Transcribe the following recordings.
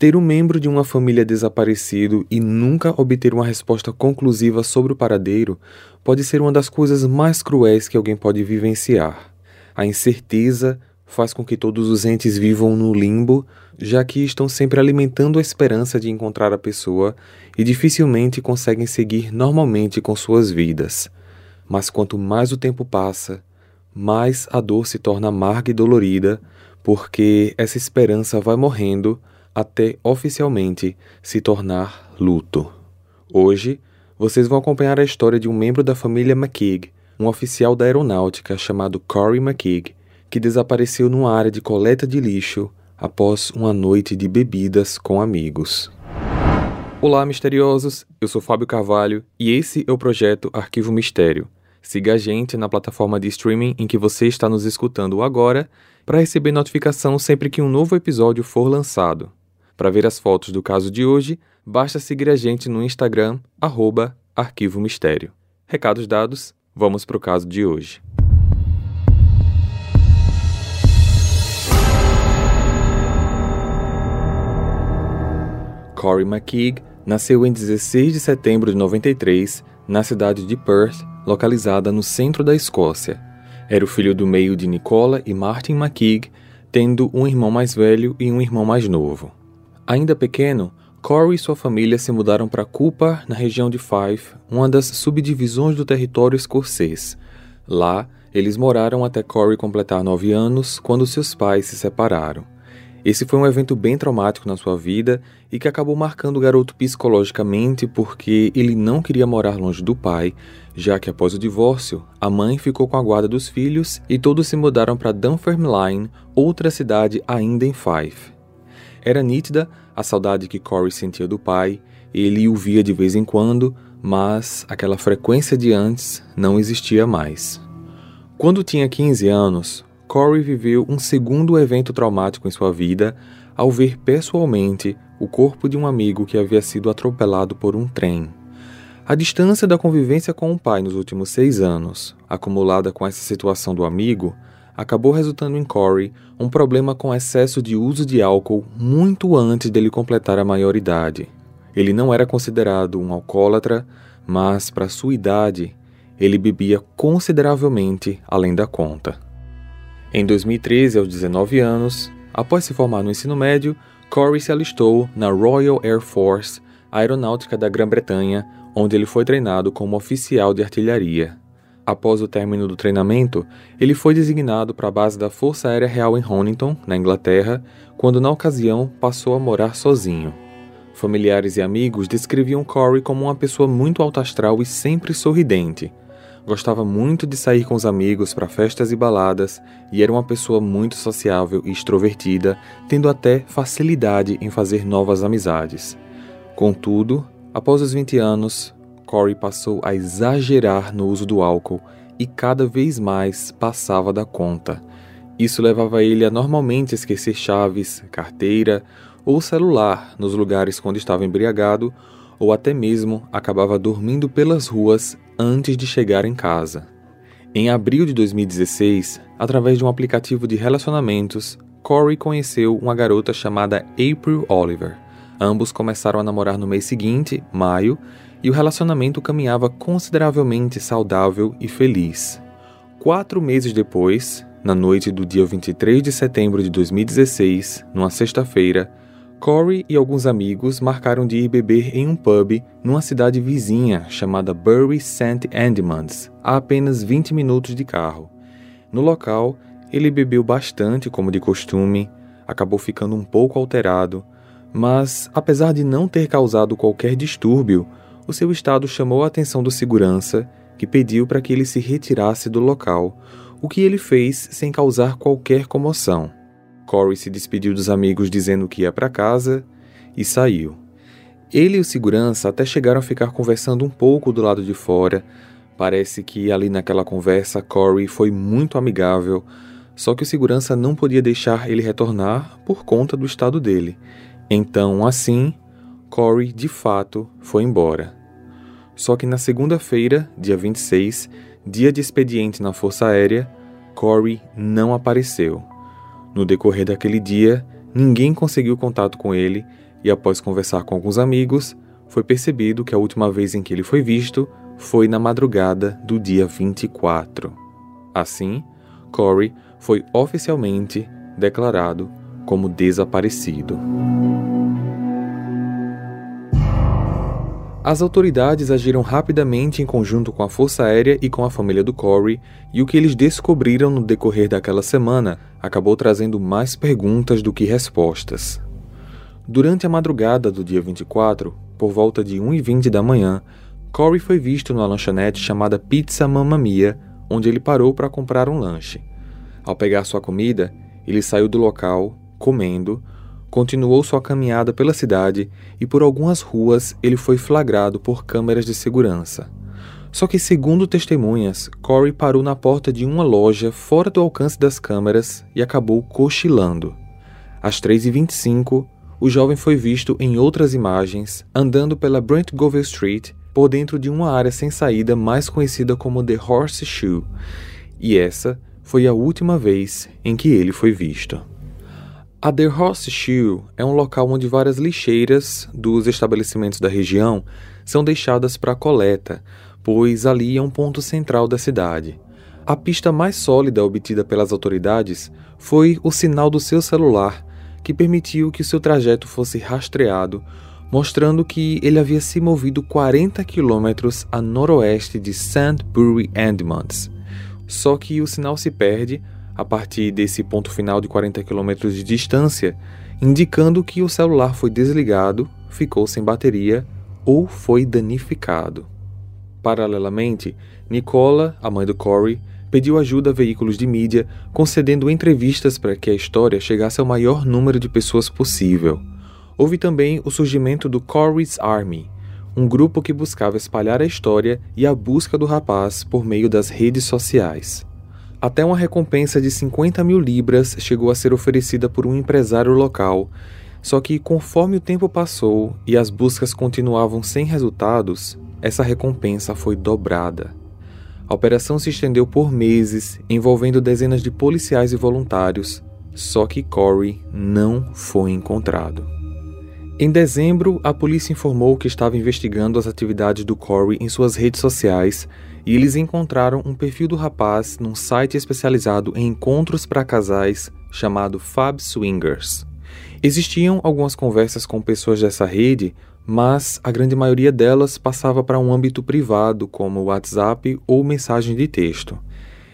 Ter um membro de uma família desaparecido e nunca obter uma resposta conclusiva sobre o paradeiro pode ser uma das coisas mais cruéis que alguém pode vivenciar. A incerteza faz com que todos os entes vivam no limbo, já que estão sempre alimentando a esperança de encontrar a pessoa e dificilmente conseguem seguir normalmente com suas vidas. Mas quanto mais o tempo passa, mais a dor se torna amarga e dolorida, porque essa esperança vai morrendo até oficialmente se tornar luto. Hoje, vocês vão acompanhar a história de um membro da família McKeag, um oficial da aeronáutica chamado Corey McKeag, que desapareceu numa área de coleta de lixo após uma noite de bebidas com amigos. Olá, misteriosos! Eu sou Fábio Carvalho e esse é o projeto Arquivo Mistério Siga a gente na plataforma de streaming em que você está nos escutando agora para receber notificação sempre que um novo episódio for lançado. Para ver as fotos do caso de hoje, basta seguir a gente no Instagram, arroba Arquivo Mistério. Recados dados, vamos para o caso de hoje. Corey McKeag nasceu em 16 de setembro de 93 na cidade de Perth, localizada no centro da Escócia. Era o filho do meio de Nicola e Martin McKeag, tendo um irmão mais velho e um irmão mais novo. Ainda pequeno, Corey e sua família se mudaram para Cooper, na região de Fife, uma das subdivisões do território escocês. Lá, eles moraram até Corey completar nove anos, quando seus pais se separaram. Esse foi um evento bem traumático na sua vida e que acabou marcando o garoto psicologicamente porque ele não queria morar longe do pai, já que após o divórcio, a mãe ficou com a guarda dos filhos e todos se mudaram para Dunfermline, outra cidade ainda em Fife. Era nítida a saudade que Corey sentia do pai, ele o via de vez em quando, mas aquela frequência de antes não existia mais. Quando tinha 15 anos, Corey viveu um segundo evento traumático em sua vida ao ver pessoalmente o corpo de um amigo que havia sido atropelado por um trem. A distância da convivência com o pai nos últimos seis anos, acumulada com essa situação do amigo, acabou resultando em Corey um problema com excesso de uso de álcool muito antes dele completar a maioridade. Ele não era considerado um alcoólatra, mas, para sua idade, ele bebia consideravelmente além da conta. Em 2013, aos 19 anos, após se formar no ensino médio, Corey se alistou na Royal Air Force, aeronáutica da Grã-Bretanha, onde ele foi treinado como oficial de artilharia. Após o término do treinamento, ele foi designado para a base da Força Aérea Real em Honington, na Inglaterra, quando na ocasião passou a morar sozinho. Familiares e amigos descreviam Corey como uma pessoa muito alto astral e sempre sorridente, Gostava muito de sair com os amigos para festas e baladas e era uma pessoa muito sociável e extrovertida, tendo até facilidade em fazer novas amizades. Contudo, após os 20 anos, Corey passou a exagerar no uso do álcool e cada vez mais passava da conta. Isso levava ele a normalmente esquecer chaves, carteira ou celular nos lugares quando estava embriagado ou até mesmo acabava dormindo pelas ruas antes de chegar em casa. Em abril de 2016, através de um aplicativo de relacionamentos, Corey conheceu uma garota chamada April Oliver. Ambos começaram a namorar no mês seguinte, maio, e o relacionamento caminhava consideravelmente saudável e feliz. Quatro meses depois, na noite do dia 23 de setembro de 2016, numa sexta-feira, Corey e alguns amigos marcaram de ir beber em um pub numa cidade vizinha chamada Bury St. Edmunds, a apenas 20 minutos de carro. No local, ele bebeu bastante, como de costume, acabou ficando um pouco alterado, mas, apesar de não ter causado qualquer distúrbio, o seu estado chamou a atenção do segurança, que pediu para que ele se retirasse do local, o que ele fez sem causar qualquer comoção. Corey se despediu dos amigos dizendo que ia para casa e saiu. Ele e o segurança até chegaram a ficar conversando um pouco do lado de fora. Parece que ali naquela conversa Corey foi muito amigável, só que o segurança não podia deixar ele retornar por conta do estado dele. Então, assim, Corey de fato foi embora. Só que na segunda-feira, dia 26, dia de expediente na Força Aérea, Corey não apareceu. No decorrer daquele dia, ninguém conseguiu contato com ele e após conversar com alguns amigos, foi percebido que a última vez em que ele foi visto foi na madrugada do dia 24. Assim, Corey foi oficialmente declarado como desaparecido. As autoridades agiram rapidamente em conjunto com a Força Aérea e com a família do Corey, e o que eles descobriram no decorrer daquela semana acabou trazendo mais perguntas do que respostas. Durante a madrugada do dia 24, por volta de 1h20 da manhã, Corey foi visto numa lanchonete chamada Pizza Mamma Mia, onde ele parou para comprar um lanche. Ao pegar sua comida, ele saiu do local, comendo, continuou sua caminhada pela cidade e por algumas ruas ele foi flagrado por câmeras de segurança. Só que, segundo testemunhas, Corey parou na porta de uma loja fora do alcance das câmeras e acabou cochilando. Às 3h25, o jovem foi visto em outras imagens andando pela Brent Govell Street por dentro de uma área sem saída mais conhecida como The Horseshoe, e essa foi a última vez em que ele foi visto. A The Horseshoe é um local onde várias lixeiras dos estabelecimentos da região são deixadas para coleta, pois ali é um ponto central da cidade. A pista mais sólida obtida pelas autoridades foi o sinal do seu celular, que permitiu que seu trajeto fosse rastreado, mostrando que ele havia se movido 40 quilômetros a noroeste de Sandbury Edmonds. Só que o sinal se perde a partir desse ponto final de 40 km de distância, indicando que o celular foi desligado, ficou sem bateria ou foi danificado. Paralelamente, Nicola, a mãe do Corey, pediu ajuda a veículos de mídia, concedendo entrevistas para que a história chegasse ao maior número de pessoas possível. Houve também o surgimento do Corey's Army, um grupo que buscava espalhar a história e a busca do rapaz por meio das redes sociais. Até uma recompensa de 50 mil libras chegou a ser oferecida por um empresário local, só que conforme o tempo passou e as buscas continuavam sem resultados, essa recompensa foi dobrada. A operação se estendeu por meses, envolvendo dezenas de policiais e voluntários, só que Corey não foi encontrado. Em dezembro, a polícia informou que estava investigando as atividades do Corey em suas redes sociais e eles encontraram um perfil do rapaz num site especializado em encontros para casais chamado Fab Swingers. Existiam algumas conversas com pessoas dessa rede, mas a grande maioria delas passava para um âmbito privado, como WhatsApp ou mensagem de texto.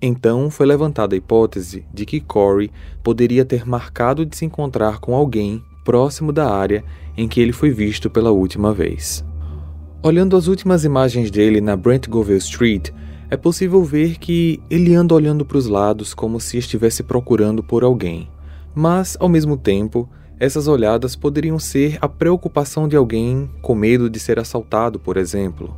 Então foi levantada a hipótese de que Corey poderia ter marcado de se encontrar com alguém próximo da área em que ele foi visto pela última vez. Olhando as últimas imagens dele na Brent Govell Street, é possível ver que ele anda olhando para os lados como se estivesse procurando por alguém. Mas, ao mesmo tempo, essas olhadas poderiam ser a preocupação de alguém com medo de ser assaltado, por exemplo.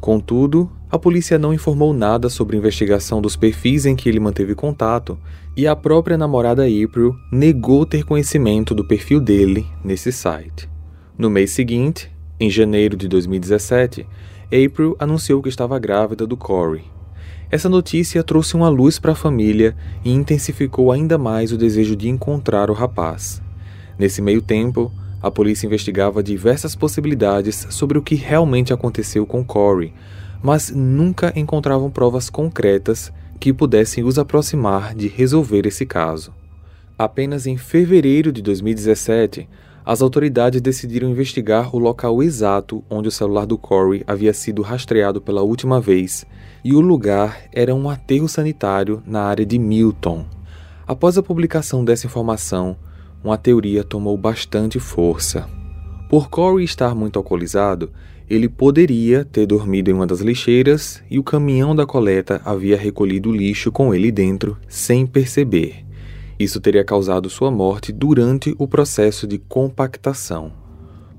Contudo, a polícia não informou nada sobre a investigação dos perfis em que ele manteve contato, e a própria namorada April negou ter conhecimento do perfil dele nesse site. No mês seguinte, em janeiro de 2017, April anunciou que estava grávida do Corey. Essa notícia trouxe uma luz para a família e intensificou ainda mais o desejo de encontrar o rapaz. Nesse meio tempo, a polícia investigava diversas possibilidades sobre o que realmente aconteceu com Corey, mas nunca encontravam provas concretas que pudessem os aproximar de resolver esse caso. Apenas em fevereiro de 2017, as autoridades decidiram investigar o local exato onde o celular do Corey havia sido rastreado pela última vez, e o lugar era um aterro sanitário na área de Milton. Após a publicação dessa informação, uma teoria tomou bastante força. Por Corey estar muito alcoolizado, ele poderia ter dormido em uma das lixeiras e o caminhão da coleta havia recolhido o lixo com ele dentro sem perceber. Isso teria causado sua morte durante o processo de compactação.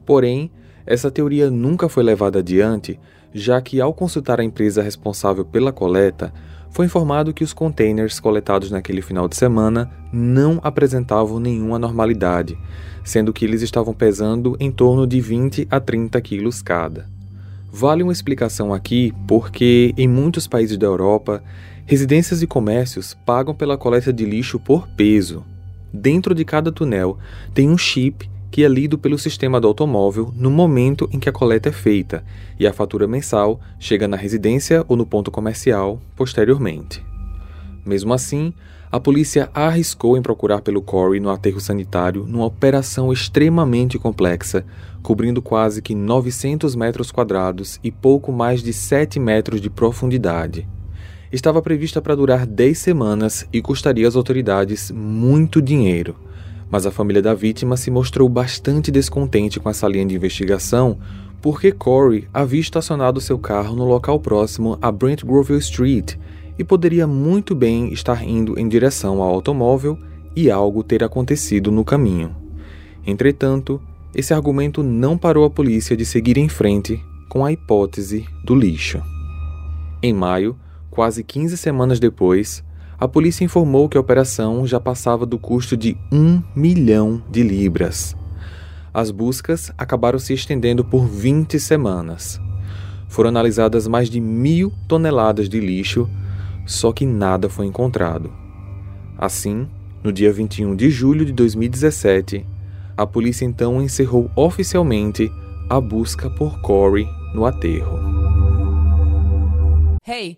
Porém, essa teoria nunca foi levada adiante, já que, ao consultar a empresa responsável pela coleta, foi informado que os containers coletados naquele final de semana não apresentavam nenhuma anormalidade, sendo que eles estavam pesando em torno de 20 a 30 quilos cada. Vale uma explicação aqui porque, em muitos países da Europa, Residências e comércios pagam pela coleta de lixo por peso. Dentro de cada túnel tem um chip que é lido pelo sistema do automóvel no momento em que a coleta é feita, e a fatura mensal chega na residência ou no ponto comercial posteriormente. Mesmo assim, a polícia arriscou em procurar pelo Corey no aterro sanitário numa operação extremamente complexa, cobrindo quase que 900 metros quadrados e pouco mais de 7 metros de profundidade. Estava prevista para durar 10 semanas e custaria às autoridades muito dinheiro. Mas a família da vítima se mostrou bastante descontente com essa linha de investigação porque Corey havia estacionado seu carro no local próximo a Brent Groville Street e poderia muito bem estar indo em direção ao automóvel e algo ter acontecido no caminho. Entretanto, esse argumento não parou a polícia de seguir em frente com a hipótese do lixo. Em maio, quase 15 semanas depois, a polícia informou que a operação já passava do custo de um milhão de libras. As buscas acabaram se estendendo por 20 semanas. Foram analisadas mais de mil toneladas de lixo só que nada foi encontrado. Assim, no dia 21 de julho de 2017, a polícia então encerrou oficialmente a busca por Corey no aterro. Hey,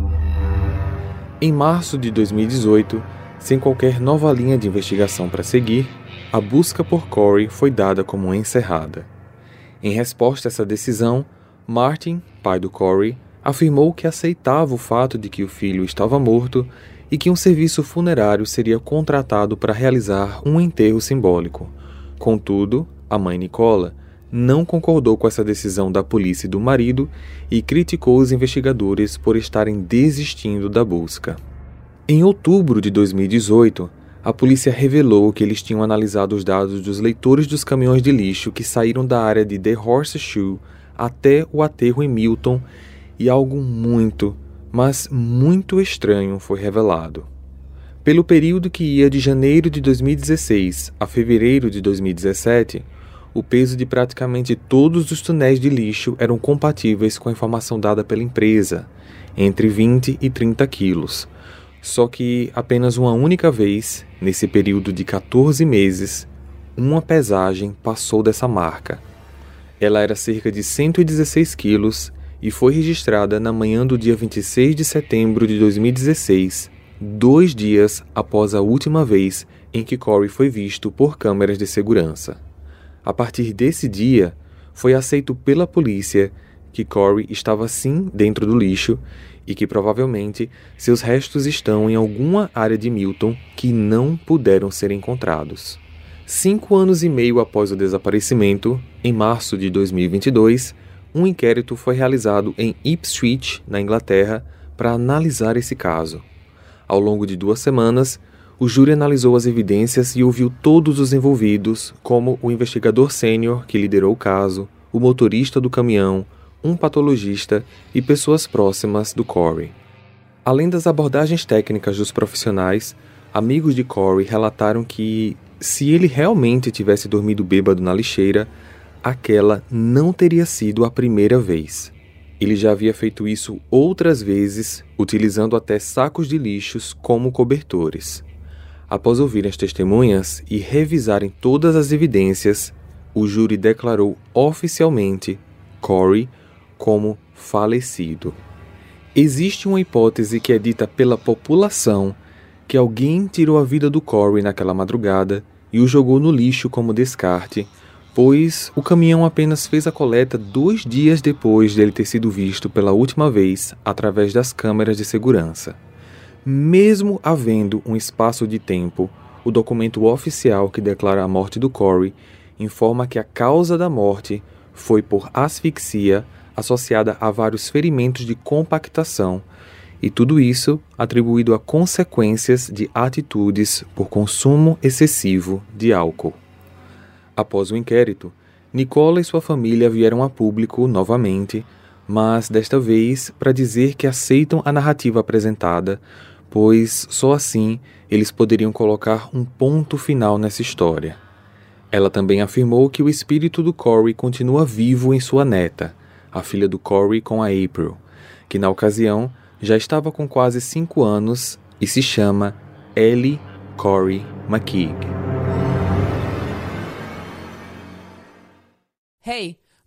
Em março de 2018, sem qualquer nova linha de investigação para seguir, a busca por Corey foi dada como encerrada. Em resposta a essa decisão, Martin, pai do Corey, afirmou que aceitava o fato de que o filho estava morto e que um serviço funerário seria contratado para realizar um enterro simbólico. Contudo, a mãe Nicola não concordou com essa decisão da polícia e do marido e criticou os investigadores por estarem desistindo da busca. Em outubro de 2018, a polícia revelou que eles tinham analisado os dados dos leitores dos caminhões de lixo que saíram da área de The Horseshoe até o aterro em Milton e algo muito, mas muito estranho foi revelado. Pelo período que ia de janeiro de 2016 a fevereiro de 2017, o peso de praticamente todos os túneis de lixo eram compatíveis com a informação dada pela empresa, entre 20 e 30 quilos. Só que apenas uma única vez, nesse período de 14 meses, uma pesagem passou dessa marca ela era cerca de 116 quilos e foi registrada na manhã do dia 26 de setembro de 2016, dois dias após a última vez em que Corey foi visto por câmeras de segurança. A partir desse dia, foi aceito pela polícia que Corey estava sim dentro do lixo e que provavelmente seus restos estão em alguma área de Milton que não puderam ser encontrados. Cinco anos e meio após o desaparecimento, em março de 2022, um inquérito foi realizado em Ipswich, na Inglaterra, para analisar esse caso. Ao longo de duas semanas, o júri analisou as evidências e ouviu todos os envolvidos, como o investigador sênior que liderou o caso, o motorista do caminhão, um patologista e pessoas próximas do Corey. Além das abordagens técnicas dos profissionais, amigos de Corey relataram que se ele realmente tivesse dormido bêbado na lixeira, aquela não teria sido a primeira vez. Ele já havia feito isso outras vezes, utilizando até sacos de lixos como cobertores. Após ouvir as testemunhas e revisarem todas as evidências, o júri declarou oficialmente Corey como falecido. Existe uma hipótese que é dita pela população que alguém tirou a vida do Corey naquela madrugada e o jogou no lixo como descarte, pois o caminhão apenas fez a coleta dois dias depois dele ter sido visto pela última vez através das câmeras de segurança. Mesmo havendo um espaço de tempo, o documento oficial que declara a morte do Corey informa que a causa da morte foi por asfixia associada a vários ferimentos de compactação e tudo isso atribuído a consequências de atitudes por consumo excessivo de álcool. Após o inquérito, Nicola e sua família vieram a público novamente, mas desta vez para dizer que aceitam a narrativa apresentada, pois só assim eles poderiam colocar um ponto final nessa história. Ela também afirmou que o espírito do Corey continua vivo em sua neta, a filha do Corey com a April, que na ocasião já estava com quase cinco anos e se chama Ellie Corey McKeag. Hey,